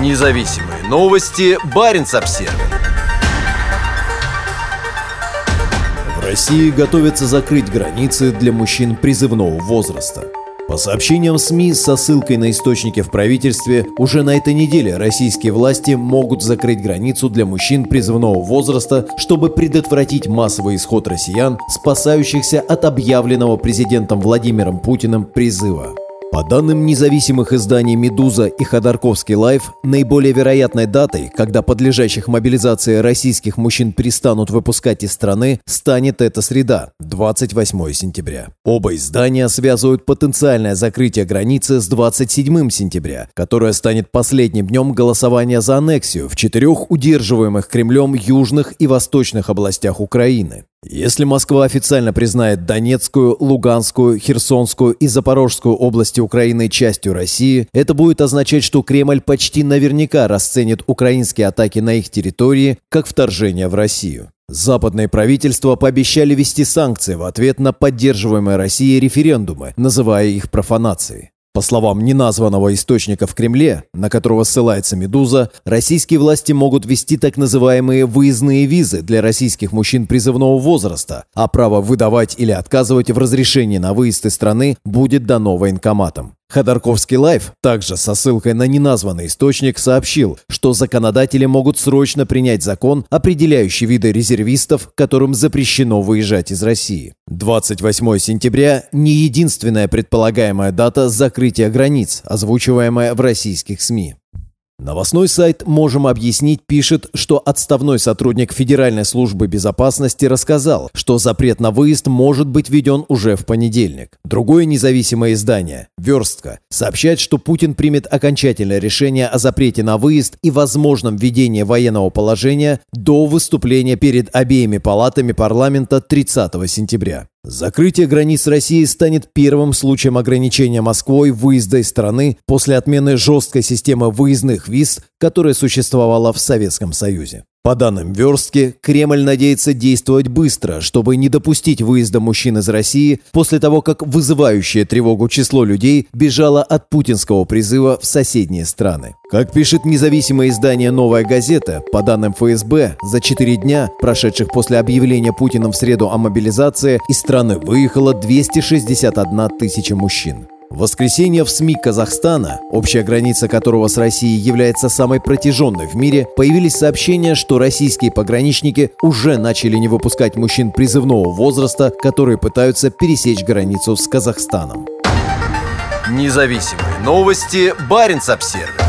Независимые новости. Барин обсерва В России готовятся закрыть границы для мужчин призывного возраста. По сообщениям СМИ со ссылкой на источники в правительстве, уже на этой неделе российские власти могут закрыть границу для мужчин призывного возраста, чтобы предотвратить массовый исход россиян, спасающихся от объявленного президентом Владимиром Путиным призыва. По данным независимых изданий «Медуза» и «Ходорковский лайф», наиболее вероятной датой, когда подлежащих мобилизации российских мужчин перестанут выпускать из страны, станет эта среда, 28 сентября. Оба издания связывают потенциальное закрытие границы с 27 сентября, которое станет последним днем голосования за аннексию в четырех удерживаемых Кремлем южных и восточных областях Украины. Если Москва официально признает Донецкую, Луганскую, Херсонскую и Запорожскую области Украины частью России, это будет означать, что Кремль почти наверняка расценит украинские атаки на их территории как вторжение в Россию. Западные правительства пообещали ввести санкции в ответ на поддерживаемые Россией референдумы, называя их профанацией. По словам неназванного источника в Кремле, на которого ссылается «Медуза», российские власти могут ввести так называемые выездные визы для российских мужчин призывного возраста, а право выдавать или отказывать в разрешении на выезд из страны будет дано военкоматам. Ходорковский лайф, также со ссылкой на неназванный источник, сообщил, что законодатели могут срочно принять закон, определяющий виды резервистов, которым запрещено выезжать из России. 28 сентября – не единственная предполагаемая дата закрытия границ, озвучиваемая в российских СМИ. Новостной сайт «Можем объяснить» пишет, что отставной сотрудник Федеральной службы безопасности рассказал, что запрет на выезд может быть введен уже в понедельник. Другое независимое издание «Верстка» сообщает, что Путин примет окончательное решение о запрете на выезд и возможном введении военного положения до выступления перед обеими палатами парламента 30 сентября. Закрытие границ России станет первым случаем ограничения Москвой выезда из страны после отмены жесткой системы выездных виз, которая существовала в Советском Союзе. По данным Верстки, Кремль надеется действовать быстро, чтобы не допустить выезда мужчин из России после того, как вызывающее тревогу число людей бежало от путинского призыва в соседние страны. Как пишет независимое издание «Новая газета», по данным ФСБ, за четыре дня, прошедших после объявления Путиным в среду о мобилизации, из страны выехало 261 тысяча мужчин. В воскресенье в СМИ Казахстана, общая граница которого с Россией является самой протяженной в мире, появились сообщения, что российские пограничники уже начали не выпускать мужчин призывного возраста, которые пытаются пересечь границу с Казахстаном. Независимые новости. Барин обсервис